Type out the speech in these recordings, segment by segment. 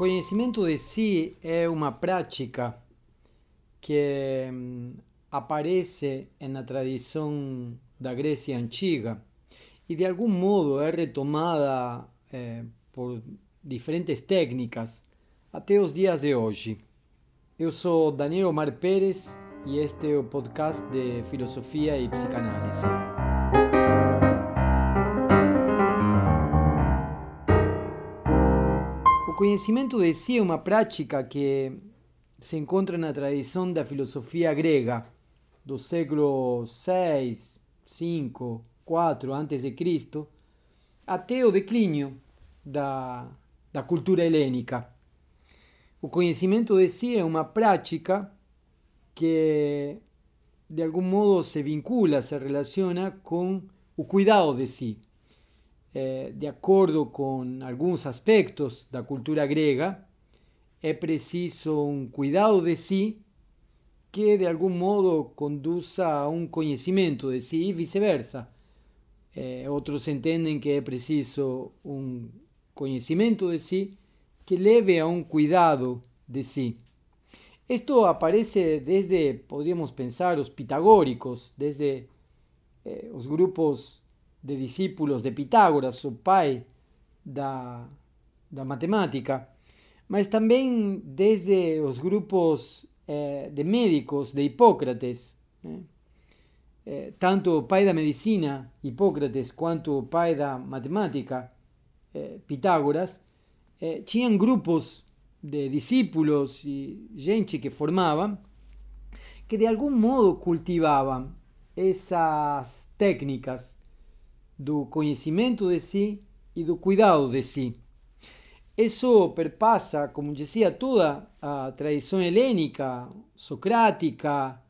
conhecimento de si é uma prática que hum, aparece na tradição da Grécia antiga e de algum modo é retomada eh, por diferentes técnicas até os dias de hoje. Eu sou Daniel Omar Pérez e este é o podcast de Filosofia e Psicanálise. O conhecimento de si é uma prática que se encontra na tradição da filosofia grega do século 6, 5, 4 antes de Cristo, até o declínio da, da cultura helênica. O conhecimento de si é uma prática que de algum modo se vincula, se relaciona com o cuidado de si. Eh, de acordo com alguns aspectos da cultura grega, é preciso um cuidado de si que de algum modo conduza a um conhecimento de si e vice-versa. Eh, outros entendem que é preciso um conhecimento de si que leve a un cuidado de sí. Esto aparece desde, podríamos pensar, los pitagóricos, desde eh, los grupos de discípulos de Pitágoras, o pai da, da matemática, mas também desde os grupos eh, de médicos de Hipócrates. Eh. Eh, tanto o pai da medicina, Hipócrates, quanto o pai da matemática, Pitágoras, tinham grupos de discípulos e gente que formavam que de algum modo cultivavam essas técnicas do conhecimento de si e do cuidado de si. Isso perpassa, como dizia, toda a tradição helênica, socrática,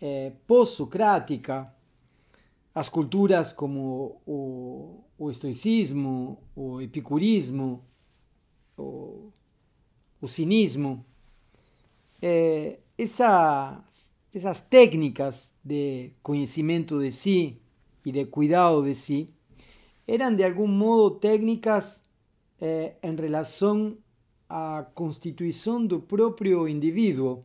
eh, pós-socrática, as culturas como o, o estoicismo, o epicurismo, o, o cinismo, eh, esas, esas técnicas de conhecimento de si e de cuidado de si eram de algum modo técnicas eh, em relação à constituição do próprio indivíduo,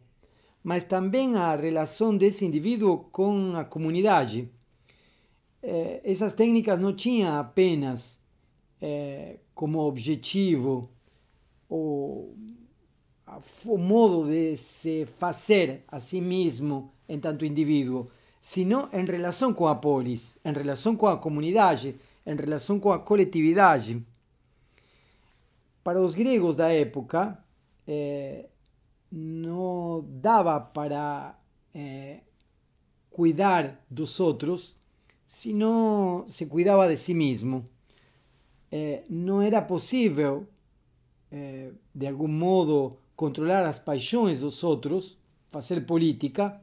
mas também à relação desse indivíduo com a comunidade. Eh, essas técnicas não tinham apenas eh, como objetivo o, o modo de se fazer a si mesmo tanto indivíduo, sino em relação com a polis, em relação com a comunidade, em relação com a coletividade. Para os gregos da época, eh, não dava para eh, cuidar dos outros se não se cuidava de si mesmo. Eh, não era possível eh, de algum modo, controlar as paixões dos outros, fazer política,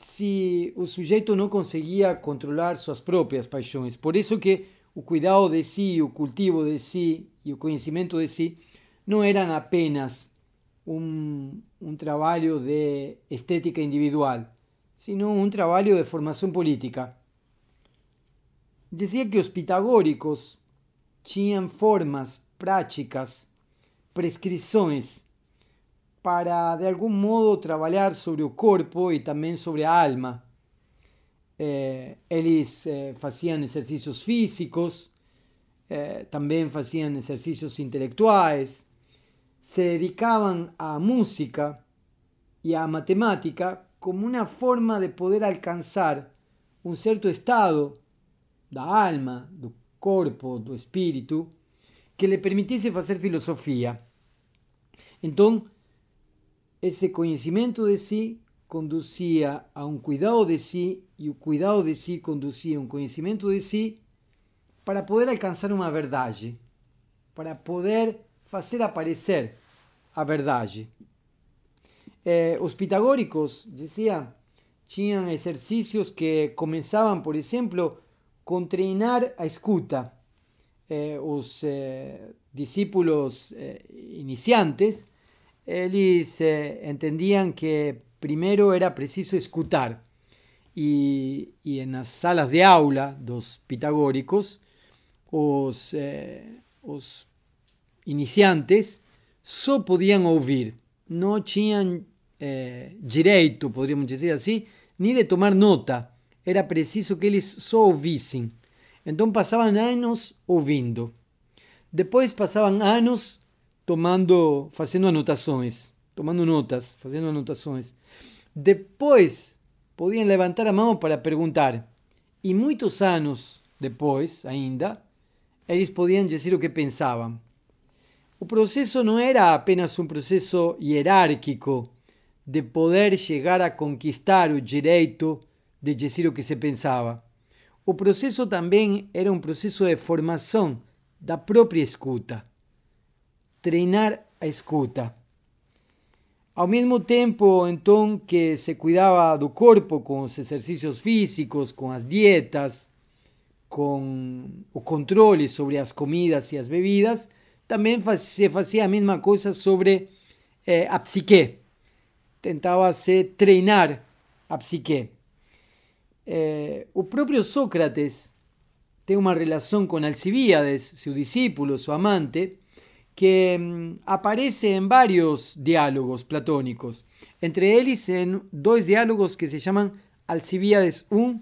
se o sujeito não conseguia controlar suas próprias paixões. Por isso que o cuidado de si, o cultivo de si e o conhecimento de si não eram apenas um, um trabalho de estética individual, sino um trabalho de formação política. Dizia que os pitagóricos tinham formas práticas prescrições para, de algum modo, trabalhar sobre o corpo e também sobre a alma. Eh, eles eh, físicos, eh, também faziam exercícios intelectuais, se dedicavam à música e à matemática como uma forma de poder alcançar um certo estado da alma, do corpo, do espírito, que lhe permitisse fazer filosofia. Então, esse conhecimento de si conduzia a um cuidado de si e o cuidado de si conduzia a um conhecimento de si para poder alcançar uma verdade, para poder fazer aparecer a verdade. Eh, os pitagóricos, dizia, tinham exercícios que começavam, por exemplo, com treinar a escuta. Eh, eh, discípulos eh, iniciantes, eles eh, entendiam que primeiro era preciso escutar. E, e nas salas de aula dos pitagóricos, os, eh, os iniciantes só podiam ouvir, não tinham é, direito, poderíamos dizer assim, nem de tomar nota. Era preciso que eles só ouvissem. Então passavam anos ouvindo. Depois passavam anos tomando, fazendo anotações, tomando notas, fazendo anotações. Depois podiam levantar a mão para perguntar. E muitos anos depois, ainda, eles podiam dizer o que pensavam. O processo não era apenas um processo hierárquico de poder chegar a conquistar o direito de dizer o que se pensava. O processo também era um processo de formação da própria escuta. Treinar a escuta. Ao mesmo tempo, então, que se cuidava do corpo com os exercícios físicos, com as dietas, com o controle sobre as comidas e as bebidas, também se fazia a mesma coisa sobre eh, psique. Tentava-se treinar a psique. Eh, o Sócrates tem uma relação com Alcibíades, seu discípulo, seu amante, que mm, aparece em vários diálogos platônicos. Entre eles, em dois diálogos que se chamam Alcibíades I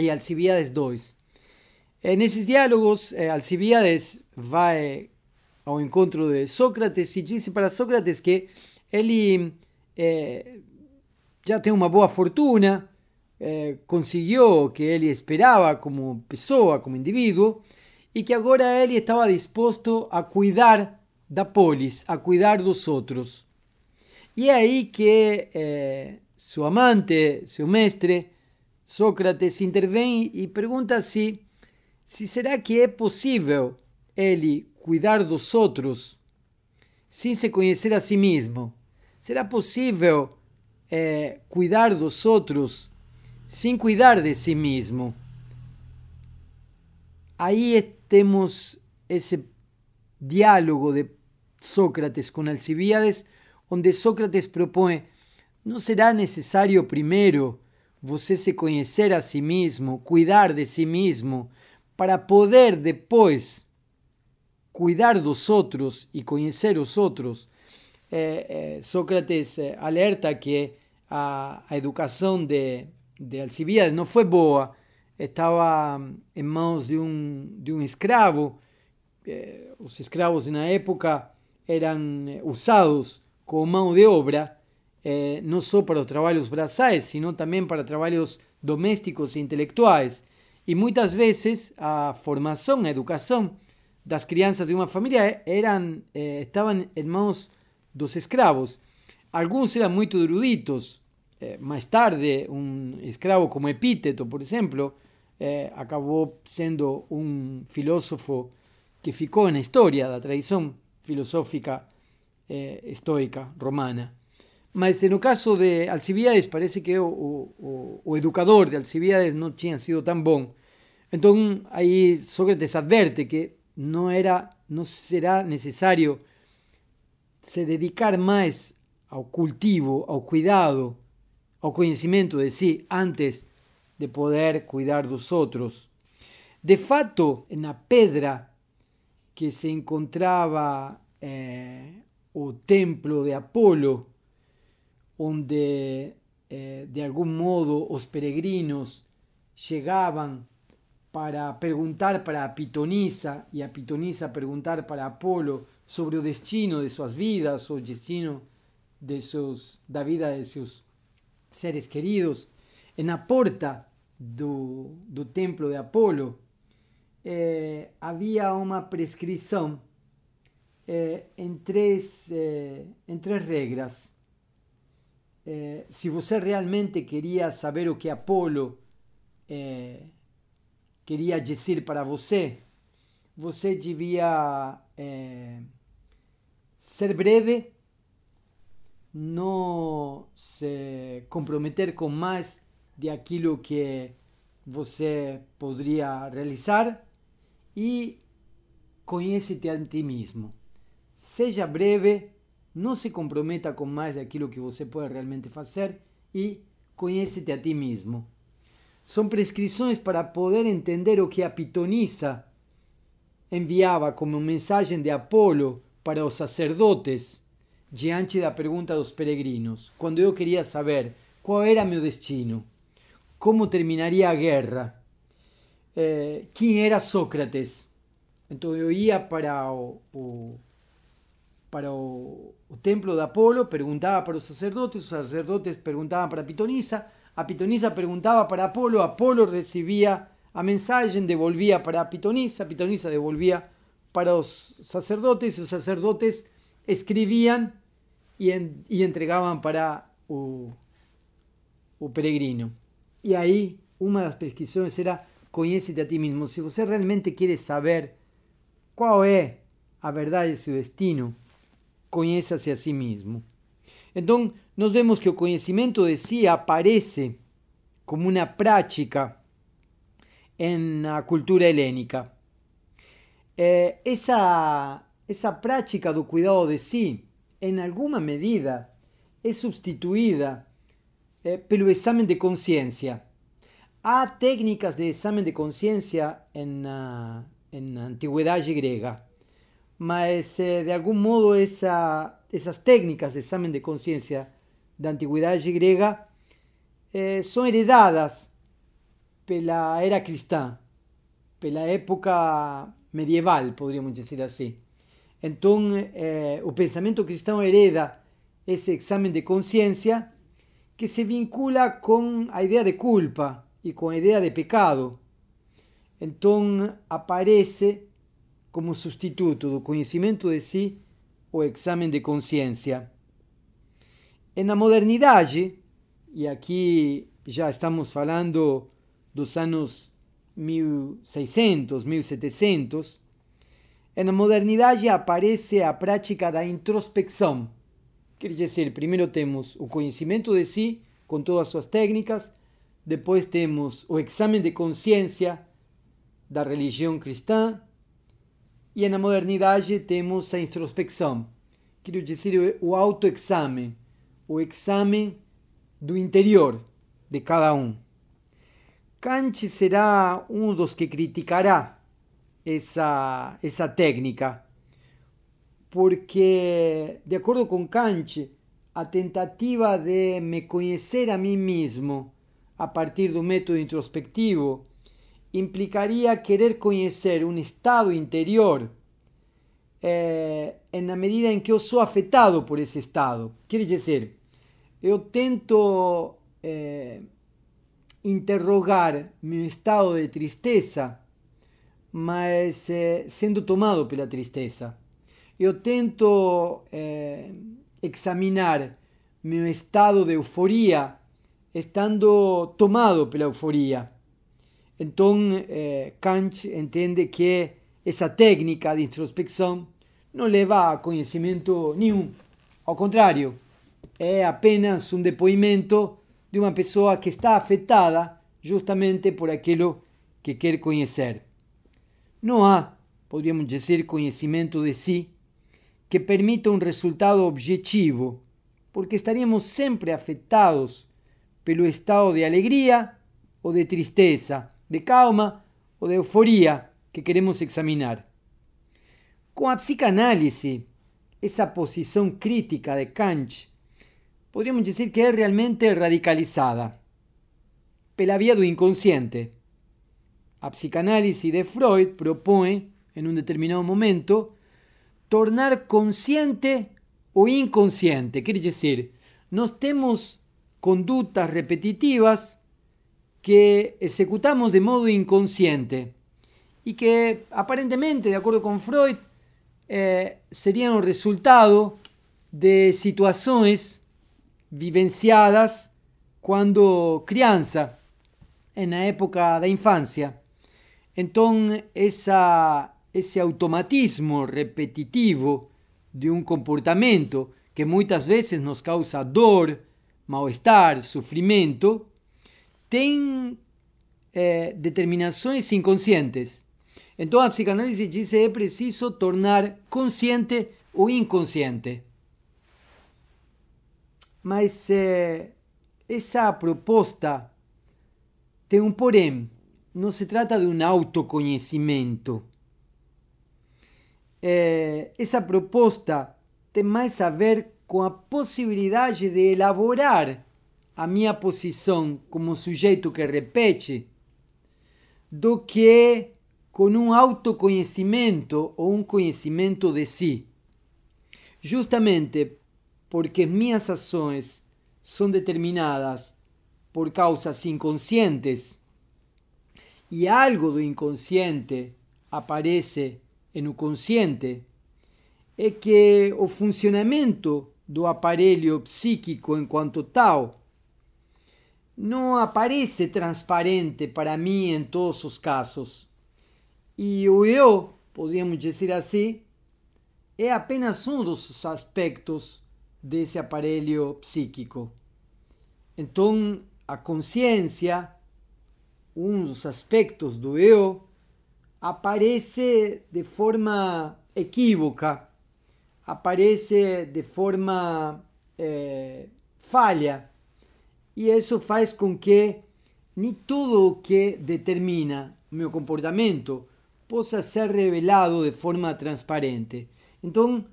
e Alcibíades II. Nesses diálogos, eh, Alcibíades vai ao encontro de Sócrates e disse para Sócrates que ele eh, já tem uma boa fortuna, eh, conseguiu o que ele esperava como pessoa, como indivíduo, e que agora ele estava disposto a cuidar da polis, a cuidar dos outros. E é aí que eh, seu amante, seu mestre, Sócrates, intervém e pergunta se, se será que é possível ele cuidar dos outros sem se conhecer a si mesmo? Será possível é, cuidar dos outros sem cuidar de si mesmo? Aí temos esse diálogo de Sócrates com Alcibiades, onde Sócrates propõe: não será necessário primeiro você se conhecer a si mesmo, cuidar de si mesmo, para poder depois cuidar dos outros e conhecer os outros. É, é, Sócrates alerta que a, educação de, de Alcibiades não foi boa, estava em mãos de um, de um escravo. É, os escravos na época eram usados como mão de obra, eh, não só para os trabalhos braçais, sino também para trabalhos domésticos e intelectuais. E muitas vezes a formação, a educação das crianças de uma família eram, eh, estavam em mãos dos escravos. Alguns eram muito eruditos. Eh, mais tarde, um escravo como Epíteto, por exemplo, eh, acabou sendo um filósofo que ficou na história da tradição filosófica estoica romana. Mas no caso de Alcibiades, parece que o, educador de Alcibiades não tinha sido tão bom. Então, aí Sócrates adverte que no, era, no será necesario se dedicar más al cultivo, al cuidado, al conocimiento de sí antes de poder cuidar los otros. De fato, en la pedra que se encontraba eh, o templo de Apolo, donde eh, de algún modo los peregrinos llegaban para preguntar para Pitonisa e a Pitonisa perguntar para Apolo sobre o destino de suas vidas, o destino de seus, da vida de seus seres queridos. Na porta do, do templo de Apolo eh, havia uma prescrição eh, em, três, eh, em três regras. Eh, se você realmente queria saber o que Apolo eh, queria dizer para você, você devia é, ser breve, não se comprometer com mais de aquilo que você poderia realizar e conhece-te a ti mesmo. Seja breve, não se comprometa com mais daquilo que você pode realmente fazer e conhece-te a ti mesmo são prescrições para poder entender o que a pitonisa enviava como mensagem de Apolo para os sacerdotes diante da pergunta dos peregrinos, quando eu queria saber qual era meu destino, como terminaria a guerra, eh, quem era Sócrates. Então eu para o, templo de Apolo, perguntava para os sacerdotes, os sacerdotes perguntavam para Pitonisa, a Pitonisa perguntava para Apolo, Apolo recebia a mensagem, devolvia para Pitonisa, Pitonisa devolvia para os sacerdotes, os sacerdotes escreviam e, en, e entregavam para o, o peregrino. E aí, uma das prescrições era conhece-te a ti mesmo. Se você realmente quer saber qual é a verdade do seu destino, conheça-se a si mesmo. Então, nós vemos que o conhecimento de si aparece como uma prática na cultura helênica. Eh, essa prática do cuidado de si, em alguma medida, é substituída eh, pelo exame de consciência. Há técnicas de exame de consciência na, na antiguidade grega, mas eh, de algum modo essas técnicas de exame de consciência da antiguidade grega eh, são heredadas pela era cristã, pela época medieval, podríamos dizer assim. Então, eh, o pensamento cristão hereda esse exame de consciência que se vincula com a ideia de culpa e com a ideia de pecado. Então, aparece como substituto do conhecimento de si o exame de consciência. E na modernidade, e aqui já estamos falando dos anos 1600, 1700, na modernidade aparece a prática da introspecção. Quer dizer, primeiro temos o conhecimento de si, com todas as suas técnicas, depois temos o exame de consciência da religião cristã, e na modernidade temos a introspecção, quer dizer, o autoexame, o exame do interior de cada um. Kant será um dos que criticará essa, essa técnica, porque, de acordo com Kant, a tentativa de me conhecer a mim mesmo a partir do método introspectivo implicaria querer conhecer um estado interior eh, na medida em que eu sou afetado por esse estado. Quer dizer, eu tento eh, interrogar meu estado de tristeza, mas eh, sendo tomado pela tristeza. Eu tento eh, examinar meu estado de euforia, estando tomado pela euforia. Então, eh, Kant entende que essa técnica de introspecção não leva a conhecimento nenhum. Ao contrário, é apenas um depoimento de uma pessoa que está afetada justamente por aquilo que quer conhecer. Não há, podríamos dizer, conhecimento de si que permita um resultado objetivo, porque estaríamos sempre afetados pelo estado de alegria ou de tristeza, de calma ou de euforia que queremos examinar. Com a psicanálise, essa posição crítica de Kant podríamos dizer que é realmente radicalizada pela do inconsciente. A psicanálise de Freud propõe, em um determinado momento, tornar consciente o inconsciente. Quer dizer, nós temos condutas repetitivas que executamos de modo inconsciente e que aparentemente, de acordo com Freud, eh, seriam o resultado de situações vivenciadas quando criança, na época da infância. Então, essa, esse automatismo repetitivo de um comportamento que muitas vezes nos causa dor, mal-estar, sofrimento, tem eh, determinações inconscientes. Então, a psicanálise diz que é preciso tornar consciente o inconsciente. Mas eh, essa proposta tem um porém. Não se trata de um autoconhecimento. É, essa proposta tem mais a ver com a possibilidade de elaborar a minha posição como sujeito que repete do que com um autoconhecimento ou um conhecimento de si. Justamente porque minhas ações são determinadas por causas inconscientes e algo do inconsciente aparece no consciente, é que o funcionamento do aparelho psíquico enquanto tal não aparece transparente para mim em todos os casos. E o eu, podríamos dizer assim, é apenas um dos aspectos desse aparelho psíquico. Então, a consciência, um dos aspectos do eu, aparece de forma equívoca, aparece de forma é, falha. E isso faz com que nem tudo o que determina o meu comportamento possa ser revelado de forma transparente. Então,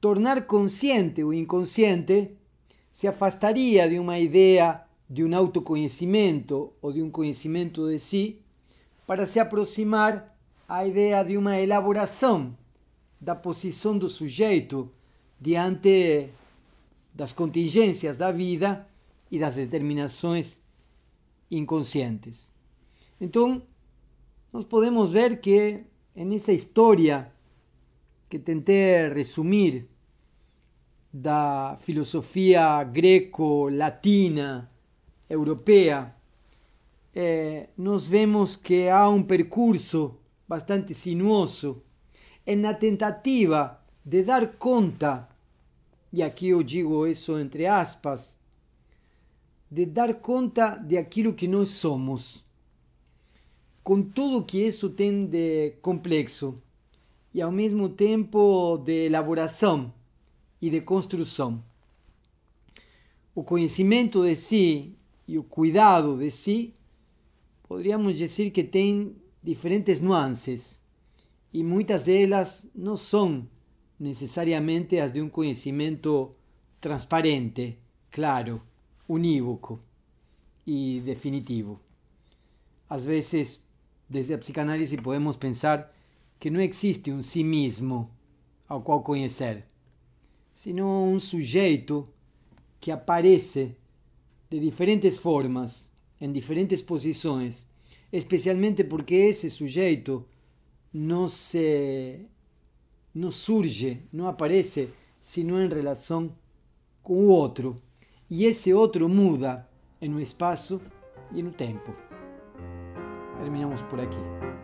tornar consciente o inconsciente se afastaria de uma ideia de um autoconhecimento ou de um conhecimento de si para se aproximar à ideia de uma elaboração da posição do sujeito diante das contingências da vida e das determinações inconscientes. Então, nós podemos ver que nessa história que tentei resumir da filosofia greco-latina europeia, eh, nós vemos que há um percurso bastante sinuoso na tentativa de dar conta, e aqui eu digo isso entre aspas, de dar conta de aquilo que nós somos, com tudo que isso tem de complexo e ao mesmo tempo de elaboração e de construção. O conhecimento de si e o cuidado de si, poderíamos dizer que tem diferentes nuances e muitas delas não são necessariamente as de um conhecimento transparente, claro, unívoco e definitivo. Às vezes, desde a psicanálise, podemos pensar que não existe um si mesmo ao qual conhecer, sino um sujeito que aparece de diferentes formas, em diferentes posições especialmente porque esse sujeito não se não surge, não aparece senão em relação com o outro. E esse outro muda no espaço e no tempo. Terminamos por aqui.